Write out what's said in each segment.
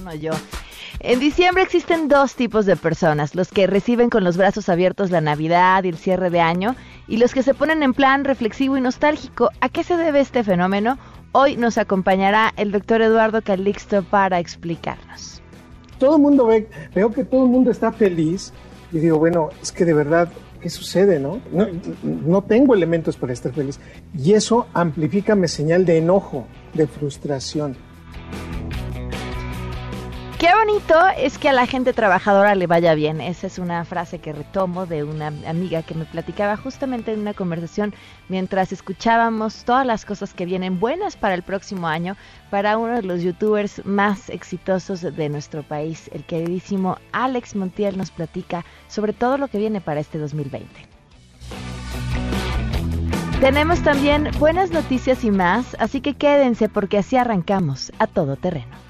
emociono yo. En diciembre existen dos tipos de personas, los que reciben con los brazos abiertos la Navidad y el cierre de año, y los que se ponen en plan reflexivo y nostálgico. ¿A qué se debe este fenómeno? Hoy nos acompañará el doctor Eduardo Calixto para explicarnos. Todo el mundo ve, veo que todo el mundo está feliz y digo, bueno, es que de verdad, ¿qué sucede, no? No, no tengo elementos para estar feliz. Y eso amplifica mi señal de enojo, de frustración. Qué bonito es que a la gente trabajadora le vaya bien. Esa es una frase que retomo de una amiga que me platicaba justamente en una conversación mientras escuchábamos todas las cosas que vienen buenas para el próximo año para uno de los youtubers más exitosos de nuestro país, el queridísimo Alex Montiel nos platica sobre todo lo que viene para este 2020. Tenemos también buenas noticias y más, así que quédense porque así arrancamos a todo terreno.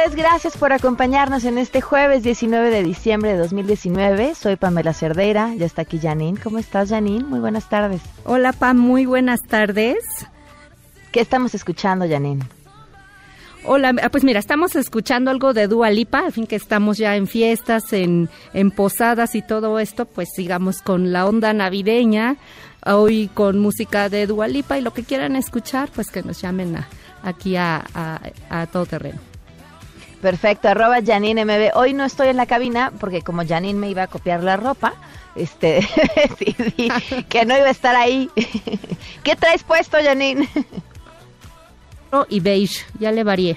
Tardes, gracias por acompañarnos en este jueves 19 de diciembre de 2019. Soy Pamela Cerdeira, ya está aquí Janine. ¿Cómo estás, Janine? Muy buenas tardes. Hola, Pam, muy buenas tardes. ¿Qué estamos escuchando, Janine? Hola, ah, pues mira, estamos escuchando algo de Dua Lipa, al fin que estamos ya en fiestas, en, en posadas y todo esto, pues sigamos con la onda navideña, hoy con música de Dua Lipa y lo que quieran escuchar, pues que nos llamen a, aquí a, a, todo terreno. Perfecto, arroba Janine MB. Hoy no estoy en la cabina porque como Janine me iba a copiar la ropa, este, que no iba a estar ahí. ¿Qué traes puesto, Janine? Y beige, ya le varié.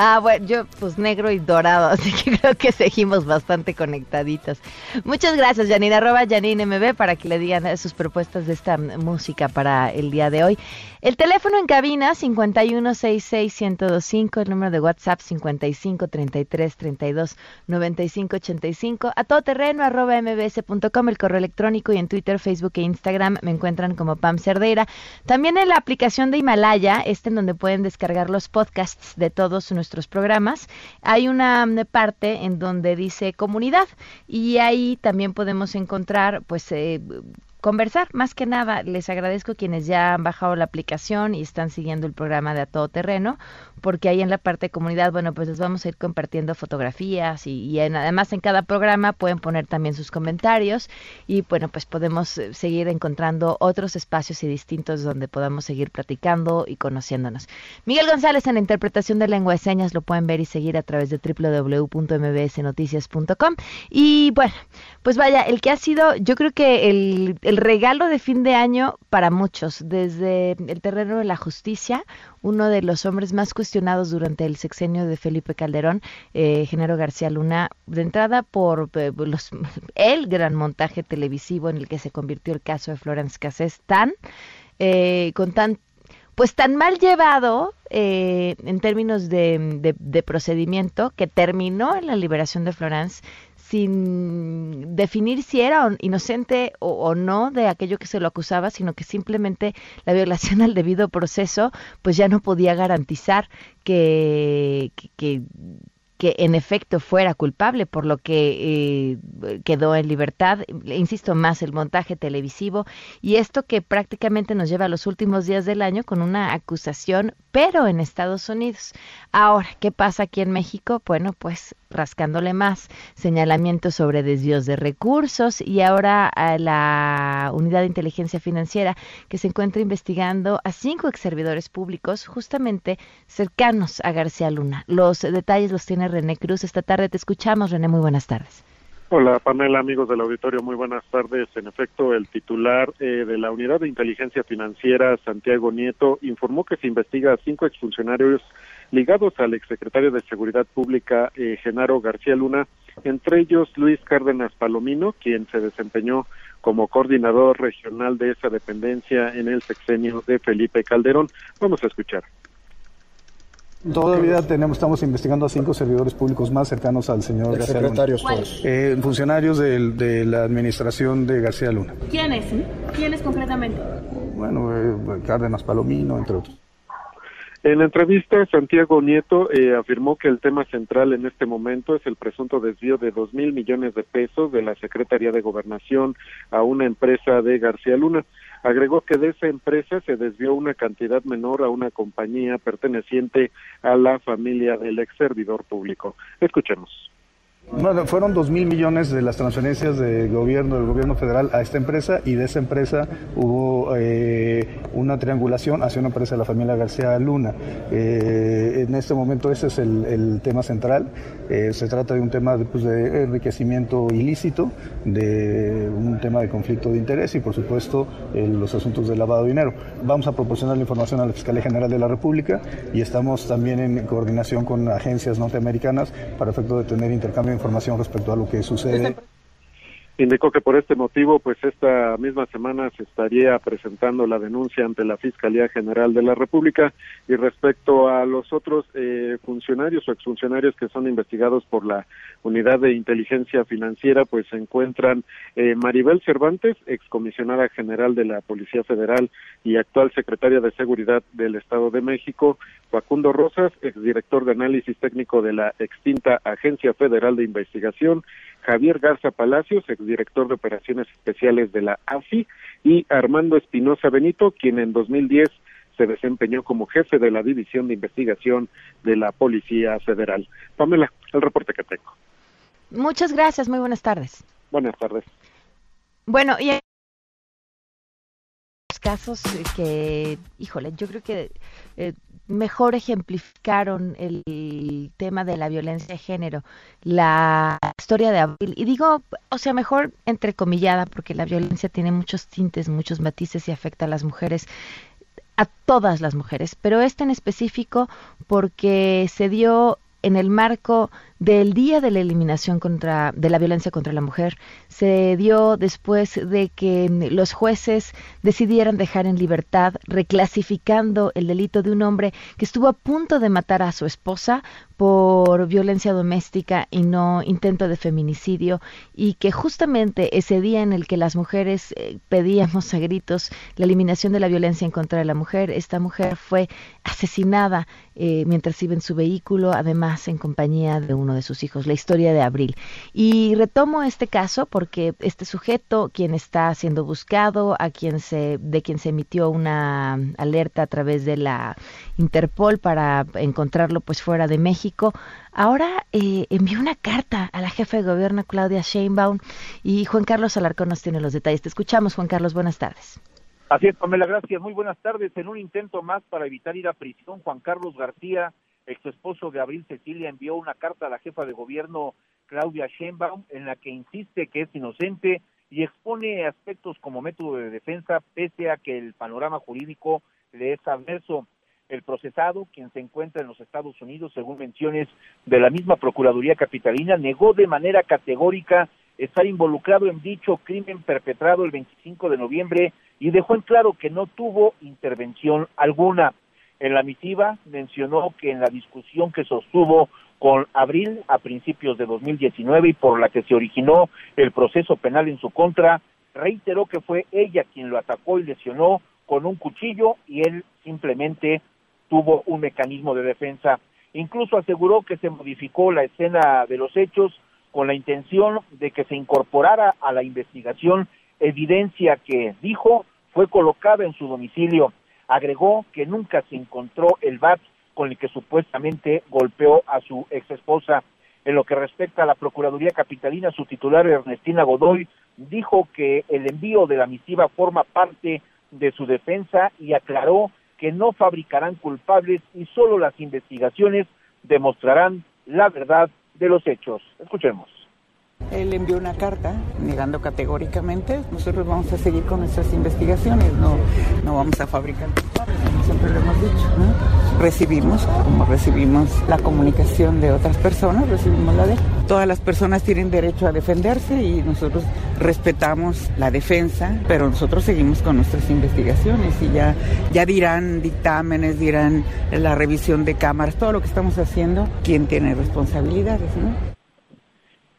Ah, bueno, yo pues negro y dorado, así que creo que seguimos bastante conectaditos. Muchas gracias, Janine. Arroba Janine MB para que le digan sus propuestas de esta música para el día de hoy. El teléfono en cabina 5166125, el número de WhatsApp 5533329585, a todoterreno arroba mbs.com, el correo electrónico y en Twitter, Facebook e Instagram me encuentran como Pam Cerdeira. También en la aplicación de Himalaya, este en donde pueden descargar los podcasts de todos nuestros nuestros programas, hay una parte en donde dice comunidad y ahí también podemos encontrar pues eh, conversar. Más que nada, les agradezco quienes ya han bajado la aplicación y están siguiendo el programa de A Todo Terreno, porque ahí en la parte de comunidad, bueno, pues les vamos a ir compartiendo fotografías y, además en cada programa pueden poner también sus comentarios y bueno, pues podemos eh, seguir encontrando otros espacios y distintos donde podamos seguir platicando y conociéndonos. Miguel González en la interpretación de lengua de señas lo pueden ver y seguir a través de www.mbsnoticias.com y bueno, pues vaya, el que ha sido, yo creo que el regalo de fin de año para muchos, desde el terreno de la justicia, uno de los hombres más cuestionados durante el sexenio de Felipe Calderón, eh, Genaro García Luna, de entrada por eh, los, el gran montaje televisivo en el que se convirtió el caso de Florence Cassés, tan, eh, con tan pues tan mal llevado eh, en términos de, de, procedimiento que terminó en la liberación de Florence sin definir si era inocente o, no de aquello que se lo acusaba, sino que simplemente la violación al debido proceso pues ya no podía garantizar que, que que en efecto fuera culpable, por lo que eh, quedó en libertad. Insisto más, el montaje televisivo y esto que prácticamente nos lleva a los últimos días del año con una acusación pero en Estados Unidos. Ahora, ¿qué pasa aquí en México? Bueno, pues rascándole más señalamientos sobre desvíos de recursos y ahora a la unidad de inteligencia financiera que se encuentra investigando a cinco ex servidores públicos justamente cercanos a García Luna. Los detalles los tiene René Cruz. Esta tarde te escuchamos, René. Muy buenas tardes. Hola Pamela, amigos del auditorio, muy buenas tardes. En efecto, el titular eh, de la Unidad de Inteligencia Financiera, Santiago Nieto, informó que se investiga a cinco exfuncionarios ligados al exsecretario de Seguridad Pública, eh, Genaro García Luna, entre ellos Luis Cárdenas Palomino, quien se desempeñó como coordinador regional de esa dependencia en el sexenio de Felipe Calderón. Vamos a escuchar. Todavía tenemos, estamos investigando a cinco servidores públicos más cercanos al señor García secretarios Luna. Eh, funcionarios de, de, la administración de García Luna. ¿Quiénes? ¿Quiénes concretamente? Bueno, eh, Cárdenas Palomino, entre otros. En la entrevista, Santiago Nieto eh, afirmó que el tema central en este momento es el presunto desvío de dos mil millones de pesos de la Secretaría de Gobernación a una empresa de García Luna. Agregó que de esa empresa se desvió una cantidad menor a una compañía perteneciente a la familia del ex servidor público. Escuchemos. No, fueron dos mil millones de las transferencias del gobierno, del gobierno federal a esta empresa y de esa empresa hubo eh, una triangulación hacia una empresa de la familia García Luna. Eh, en este momento ese es el, tema central. Eh, se trata de un tema de, pues, de, enriquecimiento ilícito, de un tema de conflicto de interés y por supuesto los asuntos de lavado de dinero. Vamos a proporcionar la información a la Fiscalía General de la República y estamos también en coordinación con agencias norteamericanas para efecto de tener intercambio información respecto a lo que sucede. Indicó que por este motivo, pues esta misma semana se estaría presentando la denuncia ante la Fiscalía General de la República y respecto a los otros eh, funcionarios o exfuncionarios que son investigados por la Unidad de Inteligencia Financiera, pues se encuentran eh, Maribel Cervantes, excomisionada general de la Policía Federal y actual secretaria de Seguridad del Estado de México, Facundo Rosas, exdirector de análisis técnico de la extinta Agencia Federal de Investigación, Javier Garza Palacios, exdirector de operaciones especiales de la AFI, y Armando Espinosa Benito, quien en 2010 se desempeñó como jefe de la División de Investigación de la Policía Federal. Pamela, el reporte que tengo. Muchas gracias, muy buenas tardes. Buenas tardes. Bueno, y casos que, híjole, yo creo que eh, mejor ejemplificaron el tema de la violencia de género, la historia de Abril. Y digo, o sea, mejor entrecomillada, porque la violencia tiene muchos tintes, muchos matices y afecta a las mujeres a todas las mujeres, pero este en específico porque se dio en el marco del Día de la Eliminación contra, de la Violencia contra la Mujer se dio después de que los jueces decidieran dejar en libertad, reclasificando el delito de un hombre que estuvo a punto de matar a su esposa por violencia doméstica y no intento de feminicidio y que justamente ese día en el que las mujeres eh, pedíamos a gritos la eliminación de la violencia en contra de la mujer, esta mujer fue asesinada eh, mientras iba en su vehículo, además en compañía de un de sus hijos, la historia de Abril. Y retomo este caso porque este sujeto, quien está siendo buscado, a quien se, de quien se emitió una alerta a través de la Interpol para encontrarlo pues fuera de México, ahora eh, envió una carta a la jefa de gobierno Claudia Sheinbaum y Juan Carlos Alarcón nos tiene los detalles. Te escuchamos, Juan Carlos, buenas tardes. Así es, Pamela, gracias. Muy buenas tardes. En un intento más para evitar ir a prisión, Juan Carlos García ex esposo de Abril Cecilia envió una carta a la jefa de gobierno Claudia Sheinbaum en la que insiste que es inocente y expone aspectos como método de defensa pese a que el panorama jurídico le es adverso. El procesado, quien se encuentra en los Estados Unidos, según menciones de la misma Procuraduría Capitalina, negó de manera categórica estar involucrado en dicho crimen perpetrado el 25 de noviembre y dejó en claro que no tuvo intervención alguna. En la misiva mencionó que en la discusión que sostuvo con Abril a principios de 2019 y por la que se originó el proceso penal en su contra, reiteró que fue ella quien lo atacó y lesionó con un cuchillo y él simplemente tuvo un mecanismo de defensa. Incluso aseguró que se modificó la escena de los hechos con la intención de que se incorporara a la investigación evidencia que, dijo, fue colocada en su domicilio Agregó que nunca se encontró el bat con el que supuestamente golpeó a su ex esposa. En lo que respecta a la Procuraduría Capitalina, su titular Ernestina Godoy dijo que el envío de la misiva forma parte de su defensa y aclaró que no fabricarán culpables y solo las investigaciones demostrarán la verdad de los hechos. Escuchemos. Él envió una carta negando categóricamente. Nosotros vamos a seguir con nuestras investigaciones, no, no vamos a fabricar como siempre lo hemos dicho. Recibimos, como recibimos la comunicación de otras personas, recibimos la de. Todas las personas tienen derecho a defenderse y nosotros respetamos la defensa, pero nosotros seguimos con nuestras investigaciones y ya, ya dirán dictámenes, dirán la revisión de cámaras, todo lo que estamos haciendo, quién tiene responsabilidades, ¿no?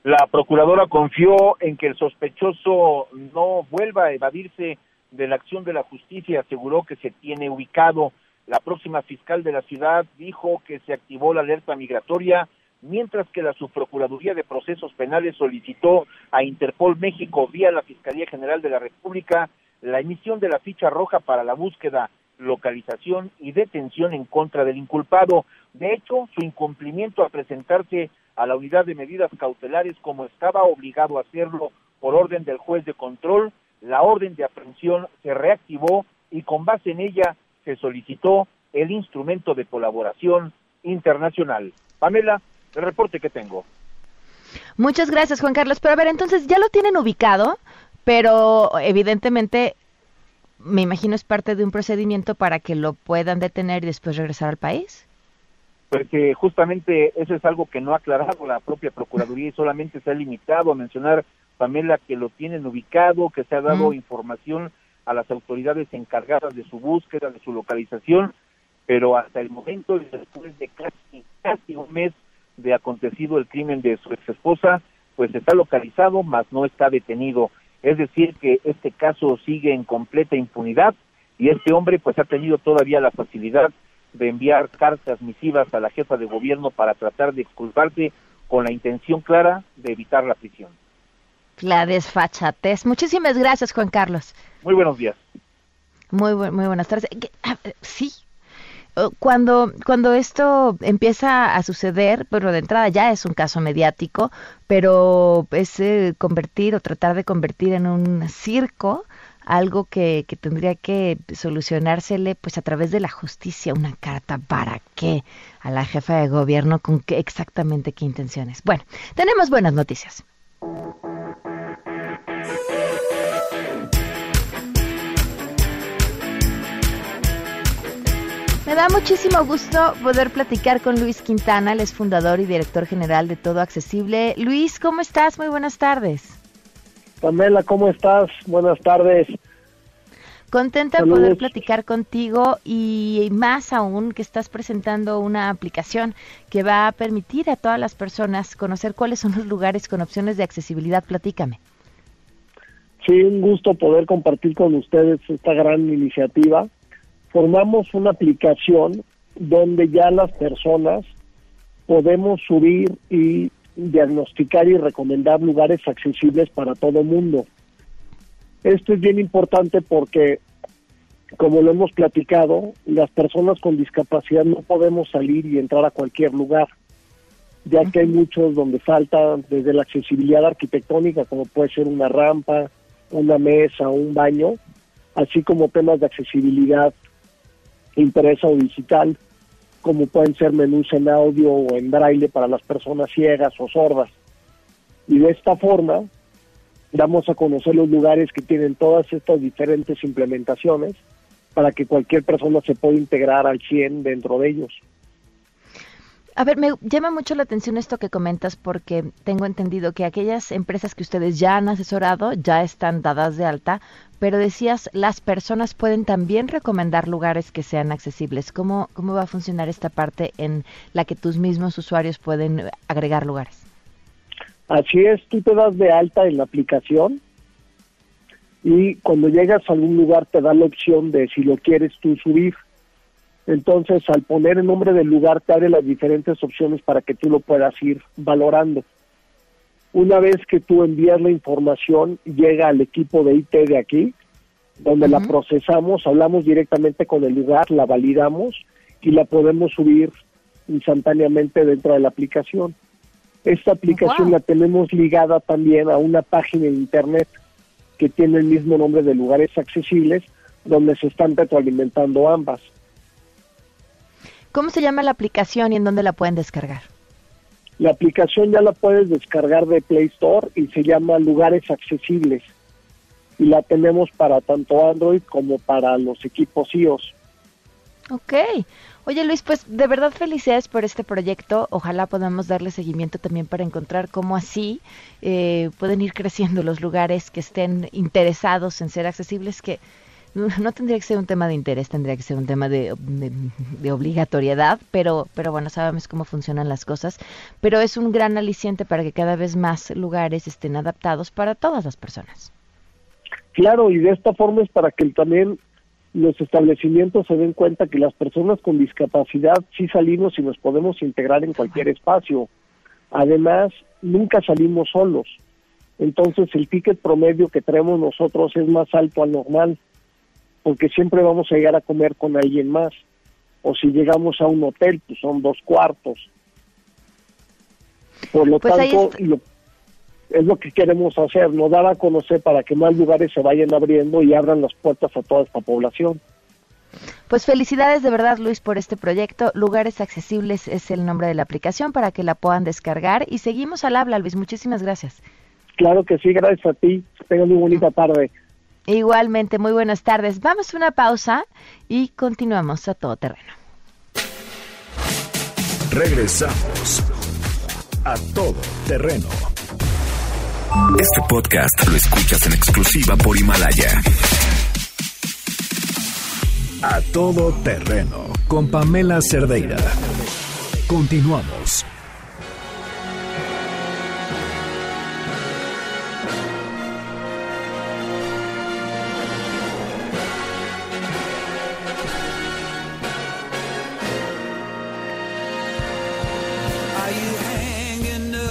La procuradora confió en que el sospechoso no vuelva a evadirse de la acción de la justicia aseguró que se tiene ubicado. La próxima fiscal de la ciudad dijo que se activó la alerta migratoria, mientras que la subprocuraduría de procesos penales solicitó a Interpol México vía la Fiscalía General de la República la emisión de la ficha roja para la búsqueda, localización y detención en contra del inculpado. De hecho, su incumplimiento a presentarse a la unidad de medidas cautelares como estaba obligado a hacerlo por orden del juez de control, la orden de aprehensión se reactivó y con base en ella se solicitó el instrumento de colaboración internacional. Pamela, el reporte que tengo. Muchas gracias, Juan Carlos. Pero a ver, entonces ya lo tienen ubicado, pero evidentemente me imagino es parte de un procedimiento para que lo puedan detener y después regresar al país porque justamente eso es algo que no ha aclarado la propia Procuraduría y solamente se ha limitado a mencionar, Pamela, que lo tienen ubicado, que se ha dado información a las autoridades encargadas de su búsqueda, de su localización, pero hasta el momento, después de casi, casi un mes de acontecido el crimen de su ex esposa, pues está localizado, mas no está detenido. Es decir, que este caso sigue en completa impunidad y este hombre pues ha tenido todavía la facilidad de enviar cartas misivas a la jefa de gobierno para tratar de exculparse con la intención clara de evitar la prisión. La desfachatez. Muchísimas gracias, Juan Carlos. Muy buenos días. Muy, muy buenas tardes. Sí, cuando, cuando esto empieza a suceder, bueno, de entrada ya es un caso mediático, pero es eh, convertir o tratar de convertir en un circo algo que, que tendría que solucionársele pues a través de la justicia, una carta para qué a la jefa de gobierno con qué exactamente qué intenciones. Bueno, tenemos buenas noticias. Me da muchísimo gusto poder platicar con Luis Quintana, el es fundador y director general de Todo Accesible. Luis, ¿cómo estás? Muy buenas tardes. Pamela, ¿cómo estás? Buenas tardes. Contenta de poder platicar contigo y más aún que estás presentando una aplicación que va a permitir a todas las personas conocer cuáles son los lugares con opciones de accesibilidad. Platícame. Sí, un gusto poder compartir con ustedes esta gran iniciativa. Formamos una aplicación donde ya las personas podemos subir y diagnosticar y recomendar lugares accesibles para todo mundo. Esto es bien importante porque, como lo hemos platicado, las personas con discapacidad no podemos salir y entrar a cualquier lugar, ya que hay muchos donde falta desde la accesibilidad arquitectónica, como puede ser una rampa, una mesa, un baño, así como temas de accesibilidad impresa o digital, como pueden ser menús en audio o en braille para las personas ciegas o sordas. Y de esta forma damos a conocer los lugares que tienen todas estas diferentes implementaciones para que cualquier persona se pueda integrar al 100 dentro de ellos. A ver, me llama mucho la atención esto que comentas porque tengo entendido que aquellas empresas que ustedes ya han asesorado ya están dadas de alta, pero decías, las personas pueden también recomendar lugares que sean accesibles. ¿Cómo, cómo va a funcionar esta parte en la que tus mismos usuarios pueden agregar lugares? Así es, tú te das de alta en la aplicación y cuando llegas a algún lugar te da la opción de si lo quieres tú subir. Entonces, al poner el nombre del lugar, te abre las diferentes opciones para que tú lo puedas ir valorando. Una vez que tú envías la información, llega al equipo de IT de aquí donde la procesamos, hablamos directamente con el lugar, la validamos y la podemos subir instantáneamente dentro de la aplicación. Esta aplicación la tenemos ligada también a una página de internet que tiene el mismo nombre de lugares accesibles, donde se están retroalimentando ambas. ¿Cómo se llama la aplicación y en dónde la pueden descargar? La aplicación ya la puedes descargar de Play Store y se llama Lugares Accesibles. Y la tenemos para tanto Android como para los equipos iOS. Ok. Oye Luis, pues de verdad felicidades por este proyecto. Ojalá podamos darle seguimiento también para encontrar cómo así eh, pueden ir creciendo los lugares que estén interesados en ser accesibles, que no tendría que ser un tema de interés, tendría que ser un tema de, obligatoriedad, pero, pero bueno, sabemos cómo funcionan las cosas, pero es un gran aliciente para que cada vez más lugares estén adaptados para todas las personas. Claro, y de esta forma es para que también los establecimientos se den cuenta que las personas con discapacidad sí salimos y nos podemos integrar en cualquier espacio. Además, nunca salimos solos. Entonces el ticket promedio que traemos nosotros es más alto al normal porque siempre vamos a llegar a comer con alguien más. O si llegamos a un hotel, pues son dos cuartos. Por lo pues tanto, es lo que queremos hacer, no dar a conocer para que más lugares se vayan abriendo y abran las puertas a toda esta población. Pues felicidades de verdad Luis por este proyecto. Lugares Accesibles es el nombre de la aplicación para que la puedan descargar y seguimos al habla Luis. Muchísimas gracias. Claro que sí, gracias a ti. Tengan muy bonita tarde. Igualmente, muy buenas tardes. Vamos a una pausa y continuamos a todo terreno. Regresamos a todo terreno. Este podcast lo escuchas en exclusiva por Himalaya. A todo terreno con Pamela Cerdeira. Continuamos.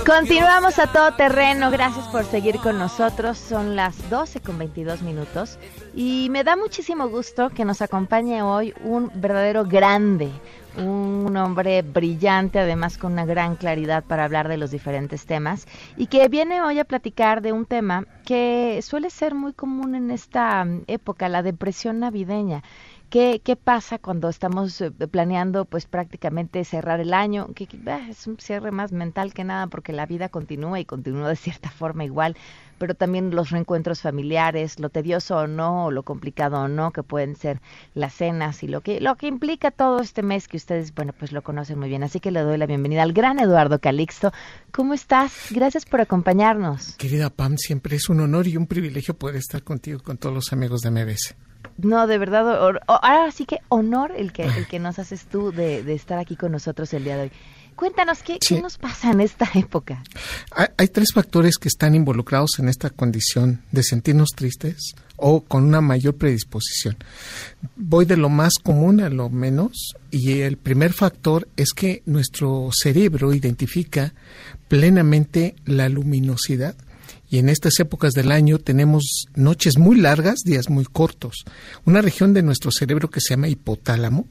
Continuamos a todo terreno. Gracias por seguir con nosotros. Son las 12 con 22 minutos y me da muchísimo gusto que nos acompañe hoy un verdadero grande, un hombre brillante, además con una gran claridad para hablar de los diferentes temas y que viene hoy a platicar de un tema que suele ser muy común en esta época, la depresión navideña. ¿Qué, ¿Qué pasa cuando estamos eh, planeando pues prácticamente cerrar el año? Que, es un cierre más mental que nada porque la vida continúa y continúa de cierta forma igual, pero también los reencuentros familiares, lo tedioso o no, o lo complicado o no, que pueden ser las cenas y lo que, lo que implica todo este mes que ustedes, bueno, pues lo conocen muy bien. Así que le doy la bienvenida al gran Eduardo Calixto. ¿Cómo estás? Gracias por acompañarnos. Querida Pam, siempre es un honor y un privilegio poder estar contigo, con todos los amigos de MBS no, de verdad, ahora sí que honor el que, el que nos haces tú de, estar aquí con nosotros el día de hoy. Cuéntanos, ¿qué, ¿qué nos pasa en esta época? Hay, tres factores que están involucrados en esta condición de sentirnos tristes o con una mayor predisposición. Voy de lo más común a lo menos y el primer factor es que nuestro cerebro identifica plenamente la luminosidad y en estas épocas del año tenemos noches muy largas, días muy cortos. Una región de nuestro cerebro que se llama hipotálamo,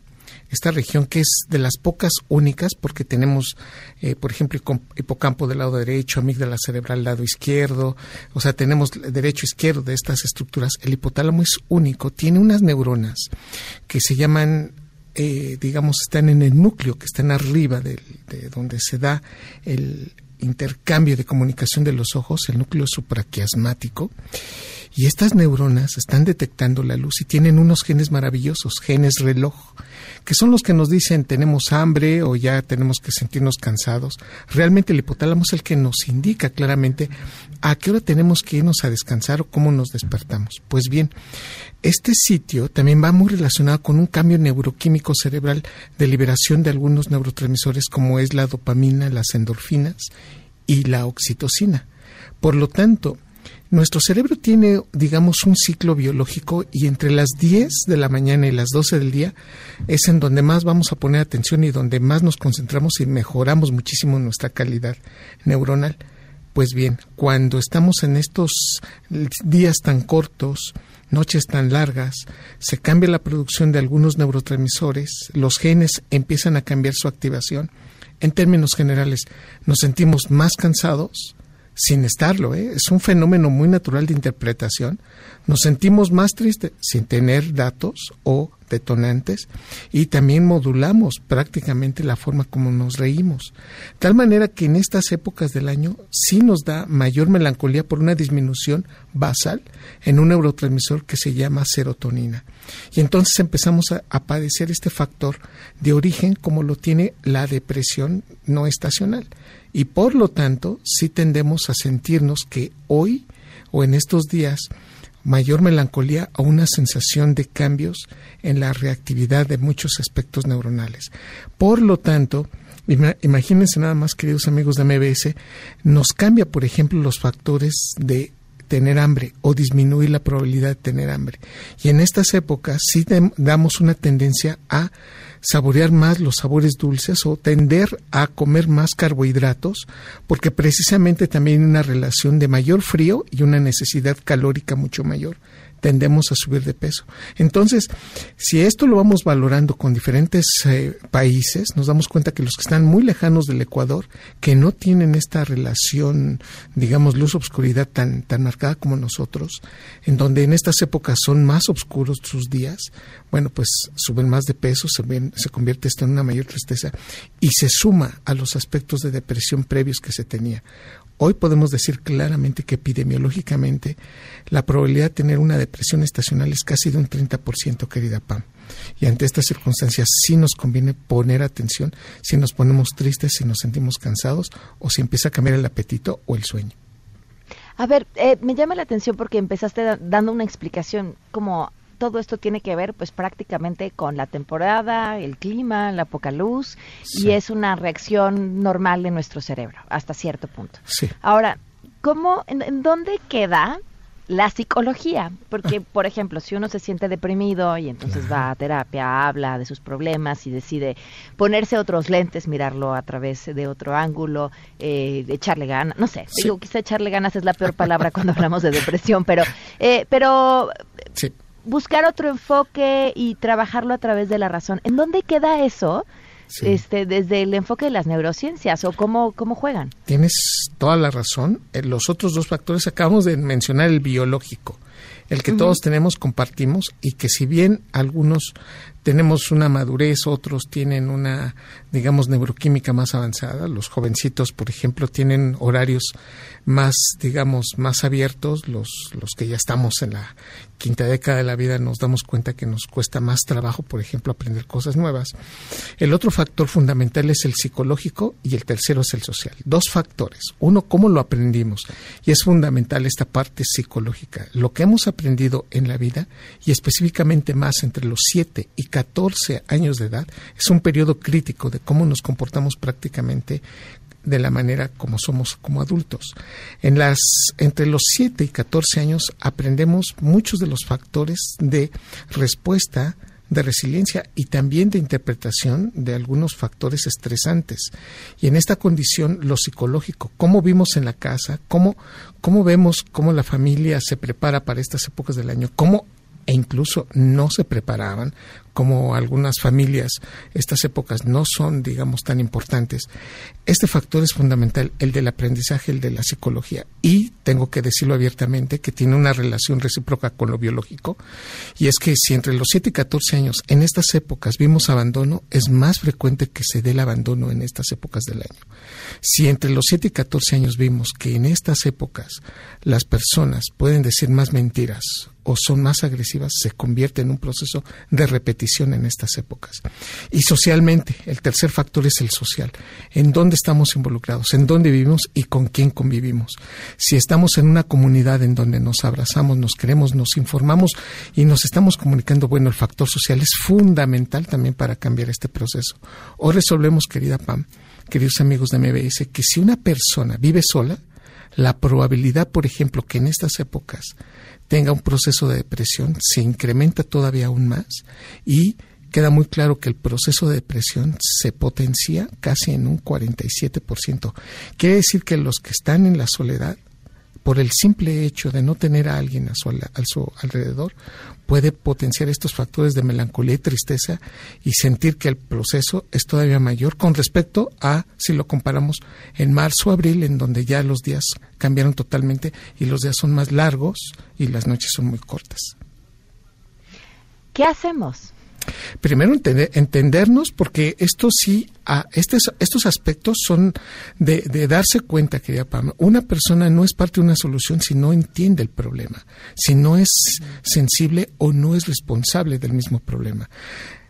esta región que es de las pocas únicas porque tenemos, eh, por ejemplo, hipocampo del lado derecho, amígdala cerebral del lado izquierdo, o sea, tenemos derecho izquierdo de estas estructuras. El hipotálamo es único, tiene unas neuronas que se llaman eh, digamos, están en el núcleo, que están arriba de donde se da el, intercambio de comunicación de los ojos, el núcleo supraquiasmático, y estas neuronas están detectando la luz y tienen unos genes maravillosos, genes reloj, que son los que nos dicen tenemos hambre o ya tenemos que sentirnos cansados. Realmente el hipotálamo es el que nos indica claramente a qué hora tenemos que irnos a descansar o cómo nos despertamos. Pues bien, este sitio también va muy relacionado con un cambio neuroquímico cerebral de liberación de algunos neurotransmisores como es la dopamina, las endorfinas y la oxitocina. Por lo tanto, nuestro cerebro tiene, digamos, un ciclo biológico y entre las 10 de la mañana y las 12 del día es en donde más vamos a poner atención y donde más nos concentramos y mejoramos muchísimo nuestra calidad neuronal. Pues bien, cuando estamos en estos días tan cortos, noches tan largas, se cambia la producción de algunos neurotransmisores, los genes empiezan a cambiar su activación. En términos generales, nos sentimos más cansados, sin estarlo, ¿eh? es un fenómeno muy natural de interpretación. Nos sentimos más tristes sin tener datos o detonantes y también modulamos prácticamente la forma como nos reímos. Tal manera que en estas épocas del año sí nos da mayor melancolía por una disminución basal en un neurotransmisor que se llama serotonina. Y entonces empezamos a, a padecer este factor de origen como lo tiene la depresión no estacional. Y por lo tanto, sí tendemos a sentirnos que hoy o en estos días mayor melancolía o una sensación de cambios en la reactividad de muchos aspectos neuronales. Por lo tanto, imagínense nada más, queridos amigos de MBS, nos cambia, por ejemplo, los factores de tener hambre o disminuir la probabilidad de tener hambre. Y en estas épocas sí damos una tendencia a saborear más los sabores dulces o tender a comer más carbohidratos, porque precisamente también hay una relación de mayor frío y una necesidad calórica mucho mayor tendemos a subir de peso. Entonces, si esto lo vamos valorando con diferentes eh, países, nos damos cuenta que los que están muy lejanos del Ecuador, que no tienen esta relación, digamos, luz-obscuridad tan, tan marcada como nosotros, en donde en estas épocas son más oscuros sus días, bueno, pues suben más de peso, se, ven, se convierte esto en una mayor tristeza y se suma a los aspectos de depresión previos que se tenía. Hoy podemos decir claramente que epidemiológicamente la probabilidad de tener una depresión estacional es casi de un 30%, querida Pam. Y ante estas circunstancias sí nos conviene poner atención si nos ponemos tristes, si nos sentimos cansados o si empieza a cambiar el apetito o el sueño. A ver, eh, me llama la atención porque empezaste dando una explicación como todo esto tiene que ver pues prácticamente con la temporada, el clima, la poca luz y es una reacción normal de nuestro cerebro hasta cierto punto. Sí. Ahora, ¿cómo, en, dónde queda la psicología, porque por ejemplo, si uno se siente deprimido y entonces va a terapia, habla de sus problemas y decide ponerse otros lentes, mirarlo a través de otro ángulo, eh, echarle ganas, no sé, digo quizá echarle ganas es la peor palabra cuando hablamos de depresión, pero, eh, pero sí buscar otro enfoque y trabajarlo a través de la razón. ¿En dónde queda eso? Este, desde el enfoque de las neurociencias o cómo, cómo juegan. Tienes toda la razón. Eh, los otros dos factores acabamos de mencionar el biológico, el que todos tenemos, compartimos y que si bien algunos tenemos una madurez, otros tienen una, digamos, neuroquímica más avanzada. Los jovencitos, por ejemplo, tienen horarios más, digamos, más abiertos. Los, los que ya estamos en la quinta década de la vida nos damos cuenta que nos cuesta más trabajo, por ejemplo, aprender cosas nuevas. El otro factor fundamental es el psicológico y el tercero es el social. Dos factores. Uno, cómo lo aprendimos. Y es fundamental esta parte psicológica. Lo que hemos aprendido en la vida y específicamente más entre los 7 y 14 años de edad es un periodo crítico de cómo nos comportamos prácticamente de la manera como somos como adultos. En las entre los 7 y 14 años aprendemos muchos de los factores de respuesta de resiliencia y también de interpretación de algunos factores estresantes. Y en esta condición, lo psicológico, cómo vimos en la casa, cómo, cómo vemos cómo la familia se prepara para estas épocas del año, cómo e incluso no se preparaban, como algunas familias, estas épocas no son, digamos, tan importantes. Este factor es fundamental, el del aprendizaje, el de la psicología. Y tengo que decirlo abiertamente, que tiene una relación recíproca con lo biológico. Y es que si entre los 7 y 14 años en estas épocas vimos abandono, es más frecuente que se dé el abandono en estas épocas del año. Si entre los 7 y 14 años vimos que en estas épocas las personas pueden decir más mentiras o son más agresivas, se convierte en un proceso de repetición en estas épocas. Y socialmente, el tercer factor es el social. ¿En dónde estamos involucrados? ¿En dónde vivimos y con quién convivimos? Si estamos en una comunidad en donde nos abrazamos, nos queremos, nos informamos y nos estamos comunicando, bueno, el factor social es fundamental también para cambiar este proceso. Hoy resolvemos, querida Pam, queridos amigos de MBS, que si una persona vive sola, la probabilidad, por ejemplo, que en estas épocas tenga un proceso de depresión se incrementa todavía aún más y queda muy claro que el proceso de depresión se potencia casi en un 47%. Quiere decir que los que están en la soledad por el simple hecho de no tener a alguien a su, a su alrededor, puede potenciar estos factores de melancolía y tristeza y sentir que el proceso es todavía mayor con respecto a si lo comparamos en marzo abril, en donde ya los días cambiaron totalmente y los días son más largos y las noches son muy cortas. ¿Qué hacemos? Primero entendernos porque esto sí, a, estos, estos aspectos son de, de, darse cuenta, querida Pam, una persona no es parte de una solución si no entiende el problema, si no es sensible o no es responsable del mismo problema.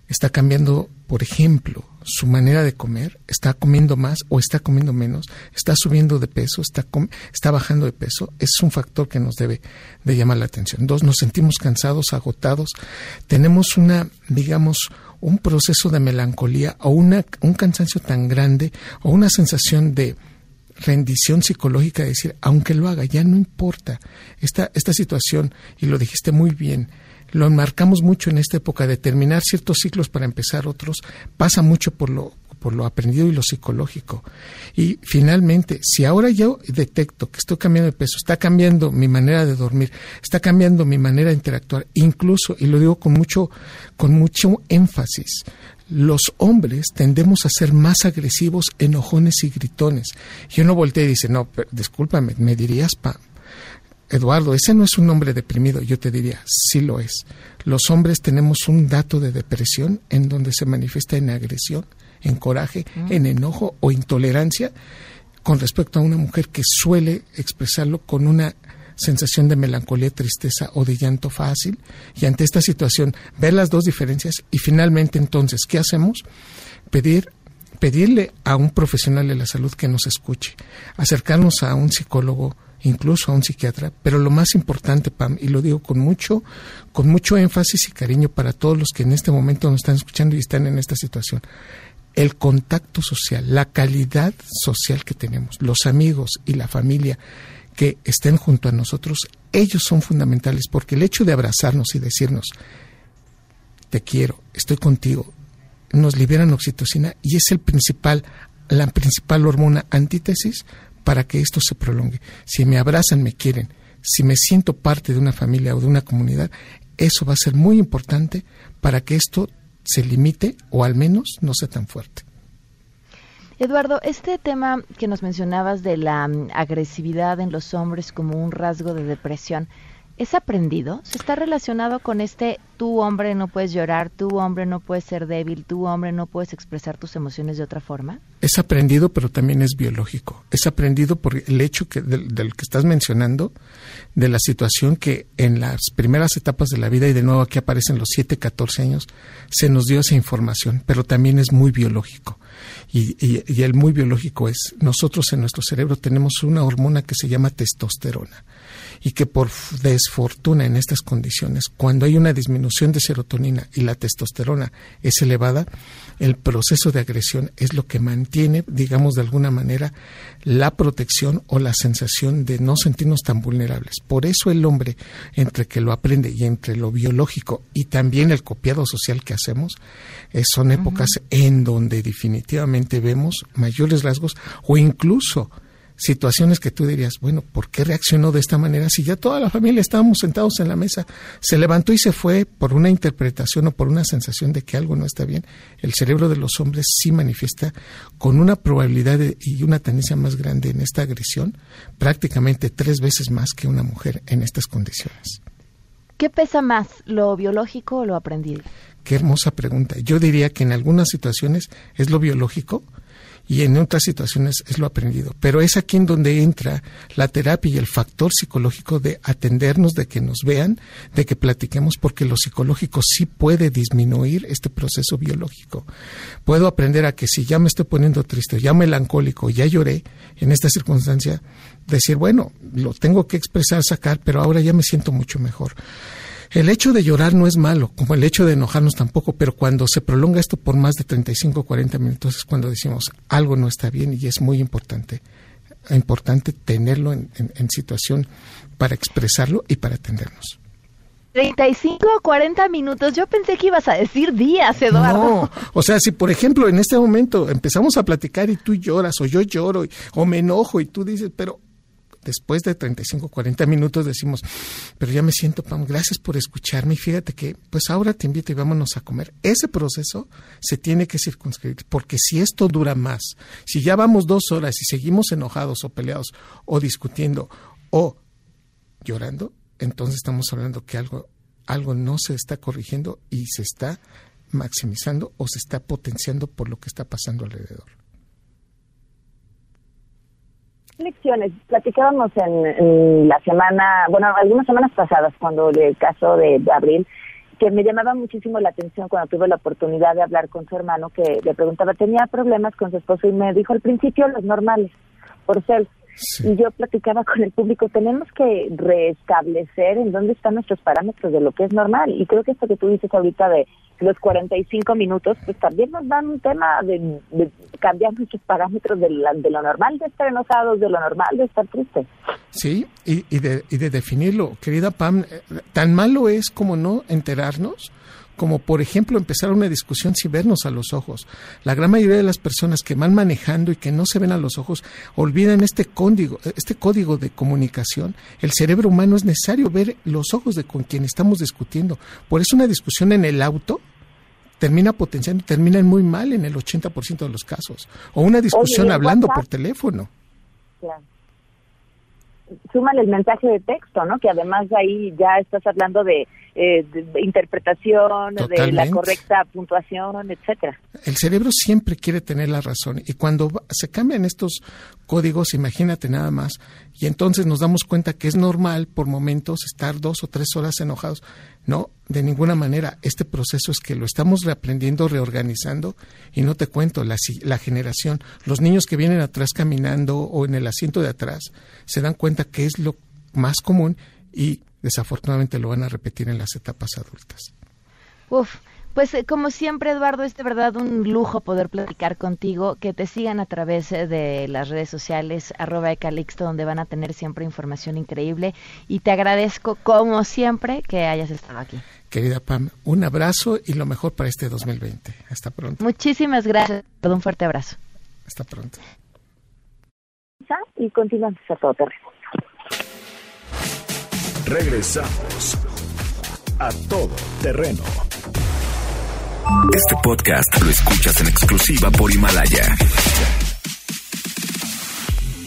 Está cambiando, por ejemplo, su manera de comer, está comiendo más o está comiendo menos, está subiendo de peso, está, está bajando de peso, es un factor que nos debe de llamar la atención. Dos, nos sentimos cansados, agotados, tenemos una, digamos, un proceso de melancolía o una, un cansancio tan grande o una sensación de rendición psicológica de decir, aunque lo haga, ya no importa. Esta, esta situación, y lo dijiste muy bien, lo enmarcamos mucho en esta época de terminar ciertos ciclos para empezar otros, pasa mucho por lo por lo aprendido y lo psicológico. Y finalmente, si ahora yo detecto que estoy cambiando de peso, está cambiando mi manera de dormir, está cambiando mi manera de interactuar, incluso, y lo digo con mucho, con mucho énfasis, los hombres tendemos a ser más agresivos, enojones y gritones. Y uno voltea y dice, no, discúlpame, me dirías, pa, Eduardo, ese no es un hombre deprimido, yo te diría, sí lo es. Los hombres tenemos un dato de depresión en donde se manifiesta en agresión, en coraje, mm. en enojo o intolerancia con respecto a una mujer que suele expresarlo con una sensación de melancolía, tristeza o de llanto fácil. Y ante esta situación, ver las dos diferencias y finalmente entonces, ¿qué hacemos? Pedir pedirle a un profesional de la salud que nos escuche, acercarnos a un psicólogo, incluso a un psiquiatra, pero lo más importante, Pam, y lo digo con mucho, con mucho énfasis y cariño para todos los que en este momento nos están escuchando y están en esta situación, el contacto social, la calidad social que tenemos, los amigos y la familia que estén junto a nosotros, ellos son fundamentales porque el hecho de abrazarnos y decirnos, te quiero, estoy contigo, nos liberan oxitocina y es el principal, la principal hormona antítesis para que esto se prolongue. Si me abrazan, me quieren, si me siento parte de una familia o de una comunidad, eso va a ser muy importante para que esto se limite o al menos no sea tan fuerte. Eduardo, este tema que nos mencionabas de la mm, agresividad en los hombres como un rasgo de depresión, ¿Es aprendido? ¿Se está relacionado con este tú hombre no puedes llorar, tú hombre no puedes ser débil, tú hombre no puedes expresar tus emociones de otra forma? Es aprendido, pero también es biológico. Es aprendido por el hecho que del, que estás mencionando, de la situación que en las primeras etapas de la vida, y de nuevo aquí aparecen los 7, 14 años, se nos dio esa información, pero también es muy biológico. Y, y el muy biológico es, nosotros en nuestro cerebro tenemos una hormona que se llama testosterona y que por desfortuna en estas condiciones, cuando hay una disminución de serotonina y la testosterona es elevada, el proceso de agresión es lo que mantiene, digamos de alguna manera, la protección o la sensación de no sentirnos tan vulnerables. Por eso el hombre, entre que lo aprende y entre lo biológico y también el copiado social que hacemos, eh, son épocas en donde definitivamente vemos mayores rasgos o incluso situaciones que tú dirías, bueno, ¿por qué reaccionó de esta manera? Si ya toda la familia estábamos sentados en la mesa, se levantó y se fue por una interpretación o por una sensación de que algo no está bien, el cerebro de los hombres sí manifiesta con una probabilidad y una tendencia más grande en esta agresión, prácticamente tres veces más que una mujer en estas condiciones. ¿Qué pesa más, lo biológico o lo aprendido? Qué hermosa pregunta. Yo diría que en algunas situaciones es lo biológico, y en otras situaciones es lo aprendido. Pero es aquí en donde entra la terapia y el factor psicológico de atendernos, de que nos vean, de que platiquemos, porque lo psicológico sí puede disminuir este proceso biológico. Puedo aprender a que si ya me estoy poniendo triste, ya melancólico, ya lloré en esta circunstancia, decir, bueno, lo tengo que expresar, sacar, pero ahora ya me siento mucho mejor. El hecho de llorar no es malo, como el hecho de enojarnos tampoco, pero cuando se prolonga esto por más de 35 o 40 minutos es cuando decimos algo no está bien y es muy importante, importante tenerlo en, situación para expresarlo y para atendernos. 35 o 40 minutos. Yo pensé que ibas a decir días, Eduardo. No, o sea, si por ejemplo en este momento empezamos a platicar y tú lloras o yo lloro o me enojo y tú dices, pero después de 35, 40 minutos decimos, pero ya me siento, Pam, gracias por escucharme y fíjate que, pues ahora te invito y vámonos a comer. Ese proceso se tiene que circunscribir, porque si esto dura más, si ya vamos dos horas y seguimos enojados o peleados o discutiendo o llorando, entonces estamos hablando que algo, algo no se está corrigiendo y se está maximizando o se está potenciando por lo que está pasando alrededor. Lecciones. Platicábamos en, la semana, bueno, algunas semanas pasadas, cuando el caso de, Abril, que me llamaba muchísimo la atención cuando tuve la oportunidad de hablar con su hermano, que le preguntaba, tenía problemas con su esposo y me dijo al principio los normales, por ser y yo platicaba con el público, tenemos que restablecer en dónde están nuestros parámetros de lo que es normal. Y creo que esto que tú dices ahorita de los 45 minutos, pues también nos dan un tema de, cambiar nuestros parámetros de, de, lo normal de estar enojados, de lo normal de estar tristes. Sí, y, y, de, y de definirlo. Querida Pam, eh, tan malo es como no enterarnos como por ejemplo empezar una discusión sin vernos a los ojos. La gran mayoría de las personas que van manejando y que no se ven a los ojos olvidan este código, este código de comunicación. El cerebro humano es necesario ver los ojos de con quien estamos discutiendo. Por eso una discusión en el auto termina potenciando, termina muy mal en el 80% de los casos. O una discusión hablando por teléfono. Claro súmale el mensaje de texto, ¿no? Que además de ahí ya estás hablando de, eh, interpretación, de la correcta puntuación, etcétera. El cerebro siempre quiere tener la razón y cuando se cambian estos códigos, imagínate nada más, y entonces nos damos cuenta que es normal por momentos estar dos o tres horas enojados. No, de ninguna manera. Este proceso es que lo estamos reaprendiendo, reorganizando y no te cuento, la, generación, los niños que vienen atrás caminando o en el asiento de atrás, se dan cuenta que es lo más común y desafortunadamente lo van a repetir en las etapas adultas. Uf, pues eh, como siempre, Eduardo, es de verdad un lujo poder platicar contigo, que te sigan a través eh, de las redes sociales, arroba Ecalixto, donde van a tener siempre información increíble. Y te agradezco, como siempre, que hayas estado aquí. Querida Pam, un abrazo y lo mejor para este 2020. Hasta pronto. Muchísimas gracias. Todo un fuerte abrazo. Hasta pronto. Y continuamos a todo terreno. Regresamos a todo terreno. Este podcast lo escuchas en exclusiva por Himalaya.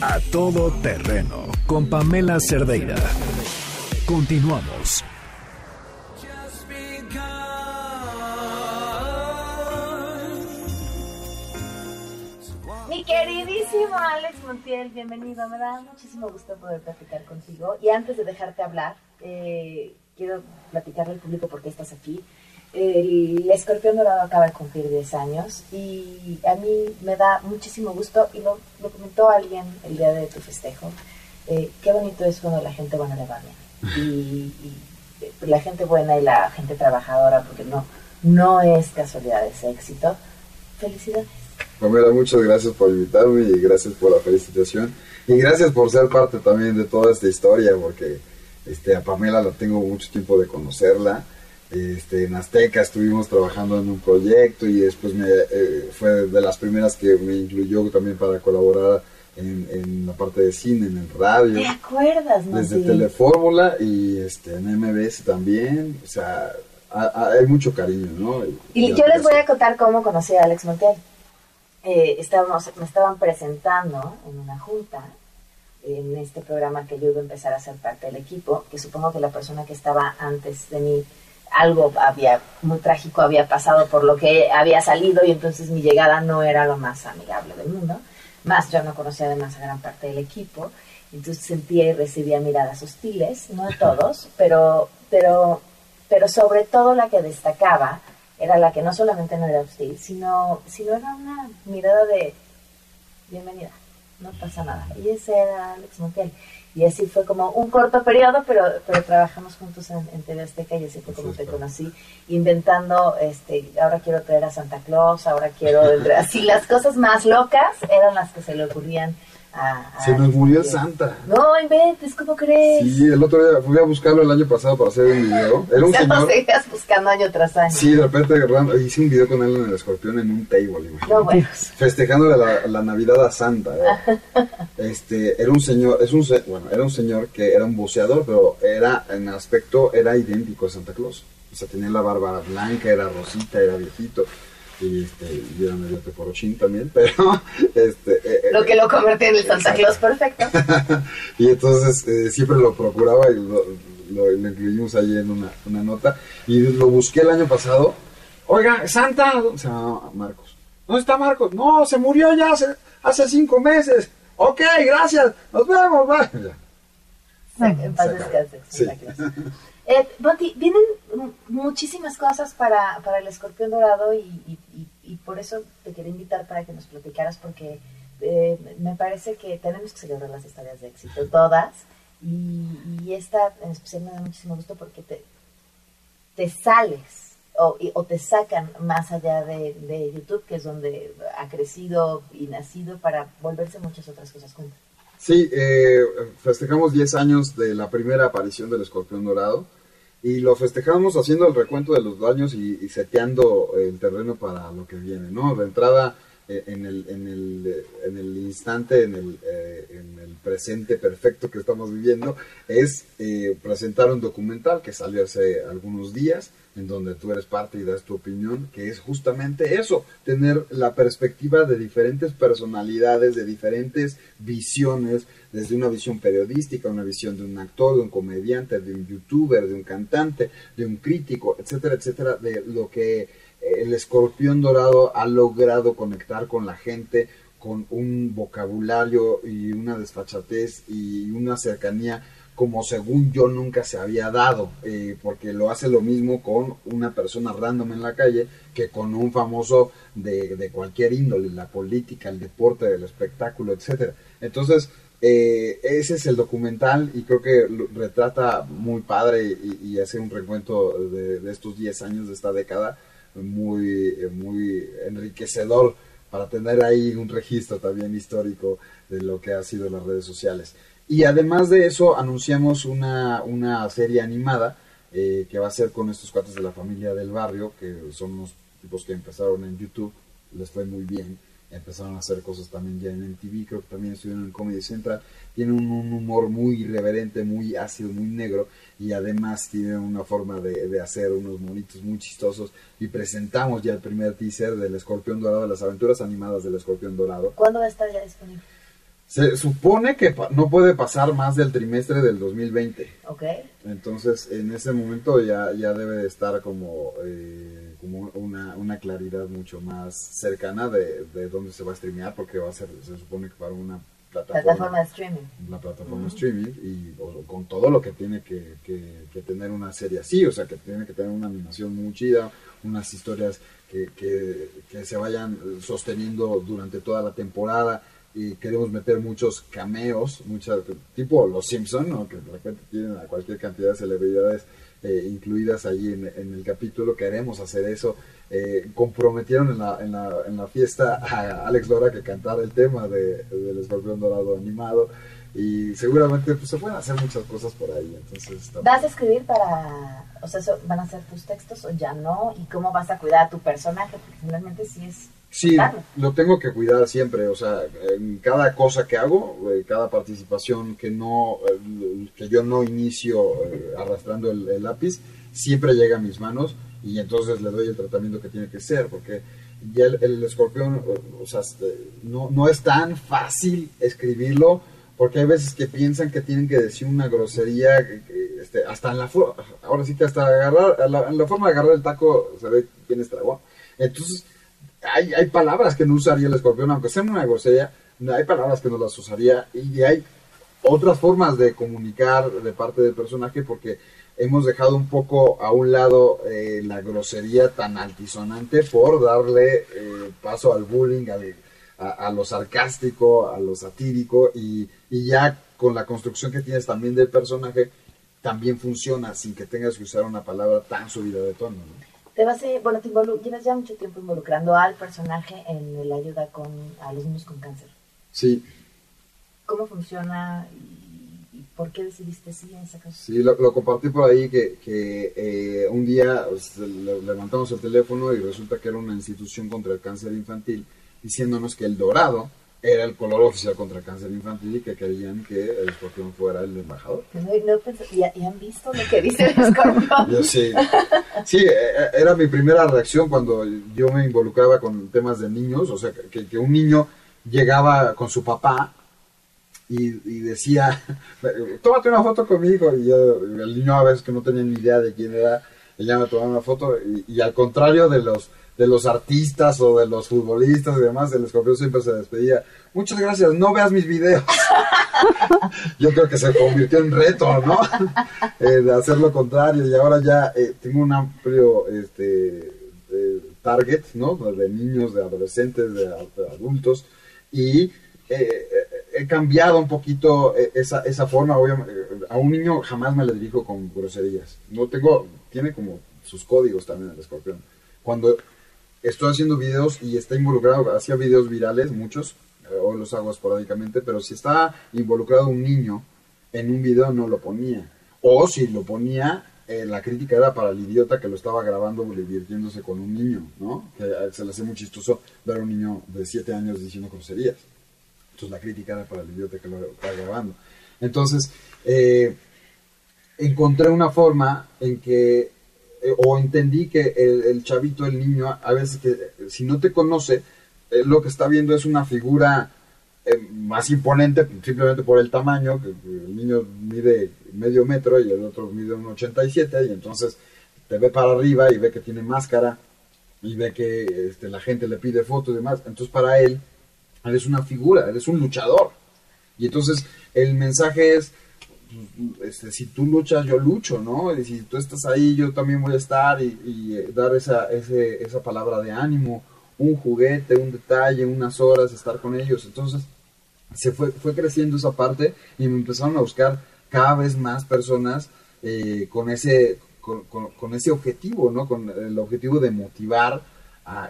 A todo terreno con Pamela Cerdeira. Continuamos. Queridísimo Alex Montiel, bienvenido. Me da muchísimo gusto poder platicar contigo. Y antes de dejarte hablar, eh, quiero platicarle al público por qué estás aquí el escorpión dorado acaba de cumplir 10 años y a mí me da muchísimo gusto y lo, lo comentó alguien el día de tu festejo. Eh, qué bonito es cuando la gente buena le va bien. Y, la gente buena y la gente trabajadora, porque no, no es casualidad ese éxito. Felicidades. Pamela, muchas gracias por invitarme y gracias por la felicitación. Y gracias por ser parte también de toda esta historia, porque este, a Pamela la tengo mucho tiempo de conocerla este, en Azteca estuvimos trabajando en un proyecto y después me, eh, fue de las primeras que me incluyó también para colaborar en, la parte de cine, en el radio. ¿Te acuerdas, no? Desde Telefórmula y este, en MBS también, o sea, hay mucho cariño, ¿no? Y, yo les voy a contar cómo conocí a Alex Montiel. Eh, estábamos, me estaban presentando en una junta en este programa que yo iba a empezar a ser parte del equipo, que supongo que la persona que estaba antes de mí algo había muy trágico había pasado por lo que había salido y entonces mi llegada no era lo más amigable del mundo. Más yo no conocía además a gran parte del equipo, entonces sentía y recibía miradas hostiles, no de todos, pero, pero, pero sobre todo la que destacaba era la que no solamente no era hostil, sino, sino era una mirada de bienvenida, no pasa nada. Y ese era Alex Montiel. Y así fue como un corto periodo, pero, pero trabajamos juntos en, en TV Azteca y así fue como te conocí, inventando, este, ahora quiero traer a Santa Claus, ahora quiero, así las cosas más locas eran las que se le ocurrían Se nos murió Santa. No inventes, ¿cómo crees? Sí, el otro día fui a buscarlo el año pasado para hacer un video. Era un señor. seguías buscando año tras año. Sí, de repente hice un video con él en el escorpión en un table, No, bueno. Festejando la, la, Navidad a Santa. ¿eh? este, era un señor, es un, bueno, era un señor que era un buceador, pero era, en aspecto, era idéntico a Santa Claus. O sea, tenía la barba blanca, era rosita, era viejito y este y era medio teporochín también, pero este eh, eh, lo que lo convertía en el Santa Claus perfecto. y entonces eh, siempre lo procuraba y lo, lo, incluimos ahí en una, una, nota y lo busqué el año pasado. Oiga, Santa, se llama Marcos. ¿Dónde está Marcos? No, se murió ya hace, hace cinco meses. Ok, gracias, nos vemos. En paz sí. Eh, vienen muchísimas cosas para, para el escorpión dorado y, y, por eso te quería invitar para que nos platicaras porque eh, me parece que tenemos que celebrar las historias de éxito, todas. Y, esta en especial me da muchísimo gusto porque te, te sales o, o te sacan más allá de, YouTube, que es donde ha crecido y nacido para volverse muchas otras cosas. Cuenta. Sí, eh, festejamos 10 años de la primera aparición del escorpión dorado y lo festejamos haciendo el recuento de los daños y, seteando el terreno para lo que viene, ¿no? De entrada, en, el, en, el, en el instante, en el, eh, en el presente perfecto que estamos viviendo, es eh, presentar un documental que salió hace algunos días, en donde tú eres parte y das tu opinión, que es justamente eso, tener la perspectiva de diferentes personalidades, de diferentes visiones, desde una visión periodística, una visión de un actor, de un comediante, de un youtuber, de un cantante, de un crítico, etcétera, etcétera, de lo que eh, el escorpión dorado ha logrado conectar con la gente con un vocabulario y una desfachatez y una cercanía como según yo nunca se había dado, eh, porque lo hace lo mismo con una persona random en la calle que con un famoso de, de cualquier índole, la política, el deporte, el espectáculo, etcétera. Entonces, eh, ese es el documental y creo que retrata muy padre y, hace un recuento de, estos 10 años de esta década muy, muy enriquecedor para tener ahí un registro también histórico de lo que ha sido las redes sociales. Y además de eso, anunciamos una, una serie animada eh, que va a ser con estos cuates de la familia del barrio, que son unos tipos que empezaron en YouTube, les fue muy bien, empezaron a hacer cosas también ya en MTV, creo que también estuvieron en Comedy Central, tienen un, humor muy irreverente, muy ácido, muy negro, y además tienen una forma de, de, hacer unos monitos muy chistosos, y presentamos ya el primer teaser del Escorpión Dorado, las aventuras animadas del Escorpión Dorado. ¿Cuándo va a estar ya disponible? Se supone que no puede pasar más del trimestre del 2020. Ok. Entonces, en ese momento ya, ya debe de estar como, eh, como una, una, claridad mucho más cercana de, de, dónde se va a streamear, porque va a ser, se supone que para una plataforma, plataforma de streaming. Una plataforma de streaming y con todo lo que tiene que, que, que, tener una serie así, o sea, que tiene que tener una animación muy chida, unas historias que, que se vayan sosteniendo durante toda la temporada y queremos meter muchos cameos, muchas, tipo los Simpson, ¿no? que de repente tienen a cualquier cantidad de celebridades eh, incluidas ahí en, el capítulo, queremos hacer eso. Eh, comprometieron en la, en, la, en la fiesta a Alex Lora que cantara el tema de, del escorpión dorado animado y seguramente pues, se pueden hacer muchas cosas por ahí. Entonces, ¿Vas a escribir para, o sea, van a ser tus textos o ya no? ¿Y cómo vas a cuidar a tu personaje? Porque finalmente sí es Sí, lo tengo que cuidar siempre, o sea, en cada cosa que hago, eh, cada participación que no, eh, que yo no inicio eh, arrastrando el, lápiz, siempre llega a mis manos y entonces le doy el tratamiento que tiene que ser, porque ya el, escorpión, o sea, este, no, no es tan fácil escribirlo, porque hay veces que piensan que tienen que decir una grosería, este, hasta en la ahora sí que hasta agarrar, en la, forma de agarrar el taco se ve quién estragó. Entonces, hay, hay palabras que no usaría el escorpión, aunque sean una grosería, hay palabras que no las usaría y hay otras formas de comunicar de parte del personaje porque hemos dejado un poco a un lado eh, la grosería tan altisonante por darle eh, paso al bullying, a, lo sarcástico, a lo satírico y, y, ya con la construcción que tienes también del personaje también funciona sin que tengas que usar una palabra tan subida de tono. ¿no? te vas a, bueno, te llevas ya mucho tiempo involucrando al personaje en la ayuda con, a los niños con cáncer. Sí. cómo funciona y, por qué decidiste sí en esa casa. Sí, lo, compartí por ahí que, que eh, un día pues, levantamos el teléfono y resulta que era una institución contra el cáncer infantil diciéndonos que el dorado era el color oficial contra el cáncer infantil y que querían que el escorpión fuera el embajador. No, ¿y, han visto lo que dice el escorpión? yo sí. Sí, e, e, era mi primera reacción cuando yo me involucraba con temas de niños, o sea, que, que un niño llegaba con su papá y, decía, tómate una foto conmigo, y el niño a veces que no tenía ni idea de quién era, ella me tomaba una foto, y al contrario de los de los artistas o de los futbolistas y demás, el escorpión siempre se despedía. Muchas gracias, no veas mis videos. Yo creo que se convirtió en reto, ¿no? Eh, de hacer lo contrario y ahora ya eh, tengo un amplio este, target, ¿no? De niños, de adolescentes, de, adultos y eh, he cambiado un poquito esa, esa forma. A un niño jamás me le dirijo con groserías. No tengo, tiene como sus códigos también el escorpión. Cuando estoy haciendo videos y está involucrado, hacía videos virales, muchos, eh, hoy los hago esporádicamente, pero si está involucrado un niño en un video no lo ponía. O si lo ponía, eh, la crítica era para el idiota que lo estaba grabando divirtiéndose con un niño, ¿no? Que eh, se le hace muy chistoso ver a un niño de 7 años diciendo groserías. Entonces la crítica era para el idiota que lo estaba grabando. Entonces, encontré una forma en que eh, o entendí que el, chavito, el niño, a veces que eh, si no te conoce, eh, lo que está viendo es una figura más imponente simplemente por el tamaño, que, el niño mide medio metro y el otro mide un 87 y entonces te ve para arriba y ve que tiene máscara y ve que este, la gente le pide fotos y demás. Entonces para él, eres una figura, eres un luchador. Y entonces el mensaje es, este, si tú luchas, yo lucho, ¿no? Y si tú estás ahí, yo también voy a estar y, eh, dar esa, esa palabra de ánimo, un juguete, un detalle, unas horas, estar con ellos. Entonces, se fue, fue creciendo esa parte y me empezaron a buscar cada vez más personas eh, con, ese, con, ese objetivo, ¿no? Con el objetivo de motivar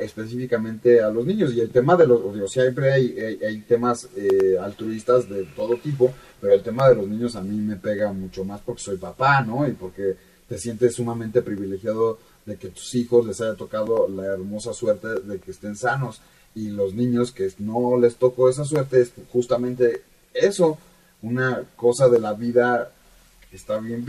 específicamente a los niños. Y el tema de los, o siempre hay, hay, temas eh, altruistas de todo tipo, pero el tema de los niños a mí me pega mucho más porque soy papá, ¿no? Y porque te sientes sumamente privilegiado de que tus hijos les haya tocado la hermosa suerte de que estén sanos. Y los niños que no les tocó esa suerte es justamente eso, una cosa de la vida que está bien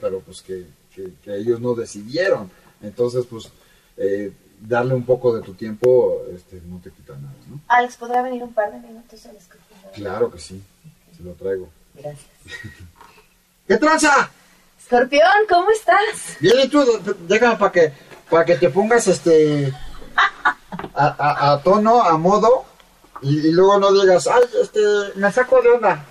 pero pues que, que, ellos no decidieron. Entonces, pues, eh, darle un poco de tu tiempo este, no te quita nada, ¿no? Alex, ¿podrá venir un par de minutos al Claro que sí lo traigo. Gracias. ¿Qué tranza? Escorpión, ¿cómo estás? Bien, y tú, déjame para que, para que te pongas este a, tono, a modo, y, luego no digas, ay, este, me saco de onda.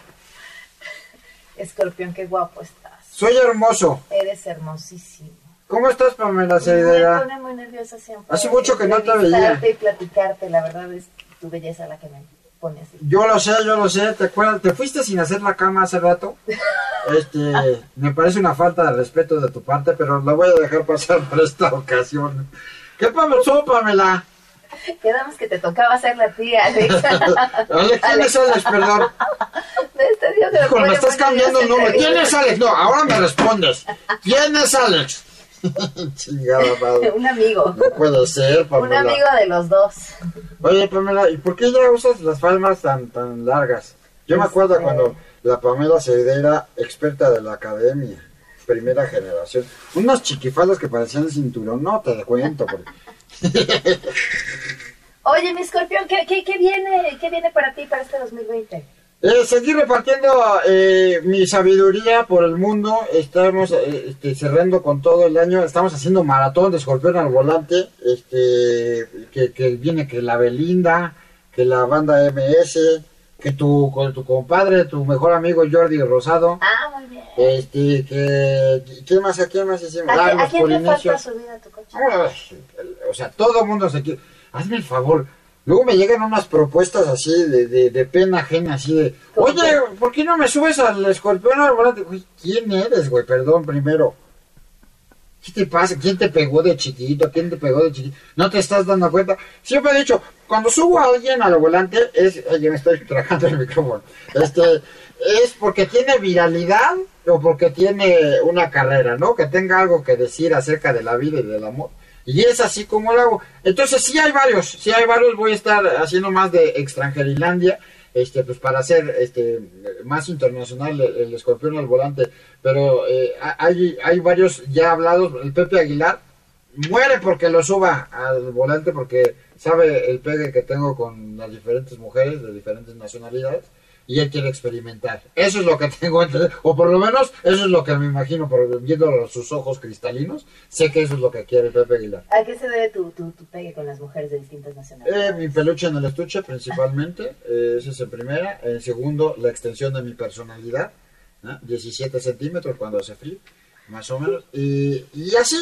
Escorpión, qué guapo estás. Soy hermoso. Eres hermosísimo. ¿Cómo estás, Pamela Me pone muy nerviosa siempre. Hace mucho que no te veía. y platicarte, la verdad es tu belleza la que me yo lo sé, yo lo sé, ¿te acuerdas? ¿Te fuiste sin hacer la cama hace rato? Este, me parece una falta de respeto de tu parte, pero la voy a dejar pasar por esta ocasión. ¿Qué pasó, Pamela? Quedamos que te tocaba hacer la tía, Alex. Alex, ¿quién es Alex, perdón? Este Hijo, me estás cambiando el nombre. ¿Quién es Alex? No, ahora me respondes. ¿Quién es Alex? Chingada madre. Un amigo. No puede ser, Pamela. Un amigo de los dos. Oye, Pamela, ¿y por qué ya usas las palmas tan, tan largas? Yo me acuerdo este, cuando la Pamela se era experta de la academia, primera generación. Unas chiquifaldas que parecían cinturón, no te cuento. Oye, mi escorpión, ¿qué, qué, qué, viene, ¿qué viene para ti para este 2020? Eh, seguir repartiendo eh, mi sabiduría por el mundo. Estamos eh, este, cerrando con todo el año. Estamos haciendo maratón de escorpión al volante. Este, que, viene que la Belinda, que la banda MS, que tu, con tu compadre, tu mejor amigo Jordi Rosado. Ah, muy bien. Este, que, ¿qué más, ¿a quién más hicimos? ¿A, ah, quién te falta subir a tu coche? Ah, o sea, todo el mundo se quiere. Hazme el favor Luego me llegan unas propuestas así de, de, pena ajena, así de, oye, ¿por qué no me subes al escorpión al volante? ¿quién eres, güey? Perdón, primero. ¿Qué te pasa? ¿Quién te pegó de chiquito? ¿Quién te pegó de chiquito? ¿No te estás dando cuenta? Siempre he dicho, cuando subo a alguien al volante, es, oye, me estoy trabajando el micrófono, este, es porque tiene viralidad o porque tiene una carrera, ¿no? Que tenga algo que decir acerca de la vida y del amor. Y es así como lo hago. Entonces, sí hay varios, sí hay varios, voy a estar haciendo más de extranjerilandia, este, pues para hacer este, más internacional el, el escorpión al volante. Pero eh, hay, hay varios ya hablados, el Pepe Aguilar muere porque lo suba al volante porque sabe el pegue que tengo con las diferentes mujeres de diferentes nacionalidades y él quiere experimentar. Eso es lo que tengo entre, o por lo menos eso es lo que me imagino por viendo sus ojos cristalinos, sé que eso es lo que quiere Pepe Aguilar. ¿A qué se debe tu, tu, tu pegue con las mujeres de distintas nacionalidades? Eh, mi peluche en el estuche principalmente, eh, ese es en primera. En segundo, la extensión de mi personalidad, ¿no? 17 centímetros cuando hace frío, más o menos. Y, y así,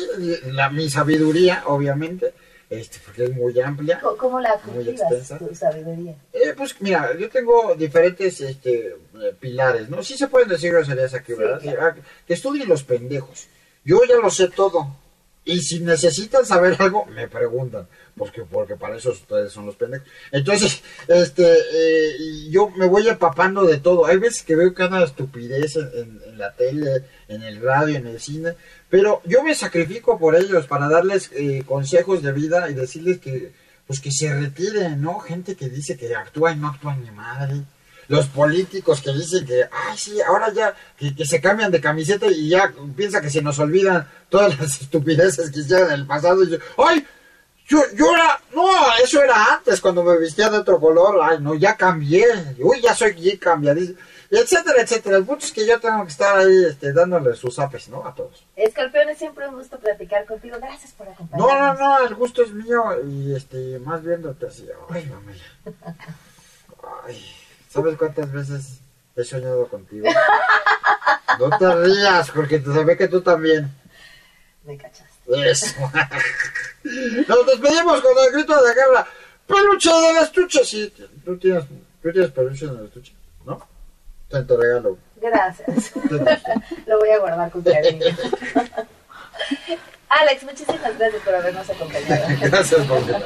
la, mi sabiduría, obviamente, este, porque es muy amplia. ¿Cómo, la muy cultivas, extensa. tu sabiduría? Eh, pues mira, yo tengo diferentes este, eh, pilares, ¿no? Sí se pueden decir groserías aquí, Sí, ¿verdad? claro. Ah, Que estudien los pendejos. Yo ya lo sé todo. Y si necesitan saber algo, me preguntan. Porque, porque para eso ustedes son los pendejos. Entonces, este, eh, yo me voy empapando de todo. Hay veces que veo cada estupidez en, en- en la tele, en el radio, en el cine. Pero yo me sacrifico por ellos para darles eh, consejos de vida y decirles que, pues que se retiren, ¿no? Gente que dice que actúa y no actúa ni madre. Los políticos que dicen que, ay, sí, ahora ya, que, que se cambian de camiseta y ya piensa que se nos olvidan todas las estupideces que hicieron en el pasado. Y yo, ay, yo, yo era, no, eso era antes cuando me vestía de otro color, ay, no, ya cambié, uy, ya soy gay cambiadísimo, etcétera, etcétera. El punto es que yo tengo que estar ahí, este, dándole sus apes, ¿no? A todos. Escorpión, es siempre un gusto platicar contigo. Gracias por No, no, acompañarnos. no, el gusto es mío y, este, más viéndote así, ay, mamá. Ay, ¿sabes cuántas veces he soñado contigo? No te rías, porque te ve que tú también. Me cachaste. Eso. Nos despedimos con el grito de guerra. Peluche del estuche. Sí, tú tienes, tú tienes peluche en el estuche, ¿no? Te te regalo. Gracias. Lo voy a guardar con cariño. Alex, muchísimas gracias por habernos acompañado. Gracias, Paulina.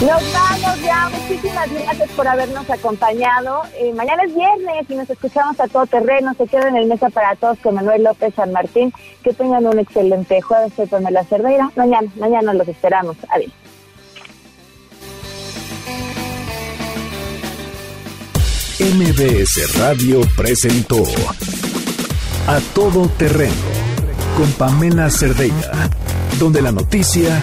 Nos vamos ya. Muchísimas gracias por habernos acompañado. Eh, mañana es viernes y nos escuchamos a todo terreno. Se quedan en el mesa para todos con Manuel López San Martín. Que tengan un excelente jueves. Soy Pamela Cerdeira. Mañana, mañana los esperamos. Adiós. MBS Radio presentó A Todo Terreno con Pamela Cerdeira, donde la noticia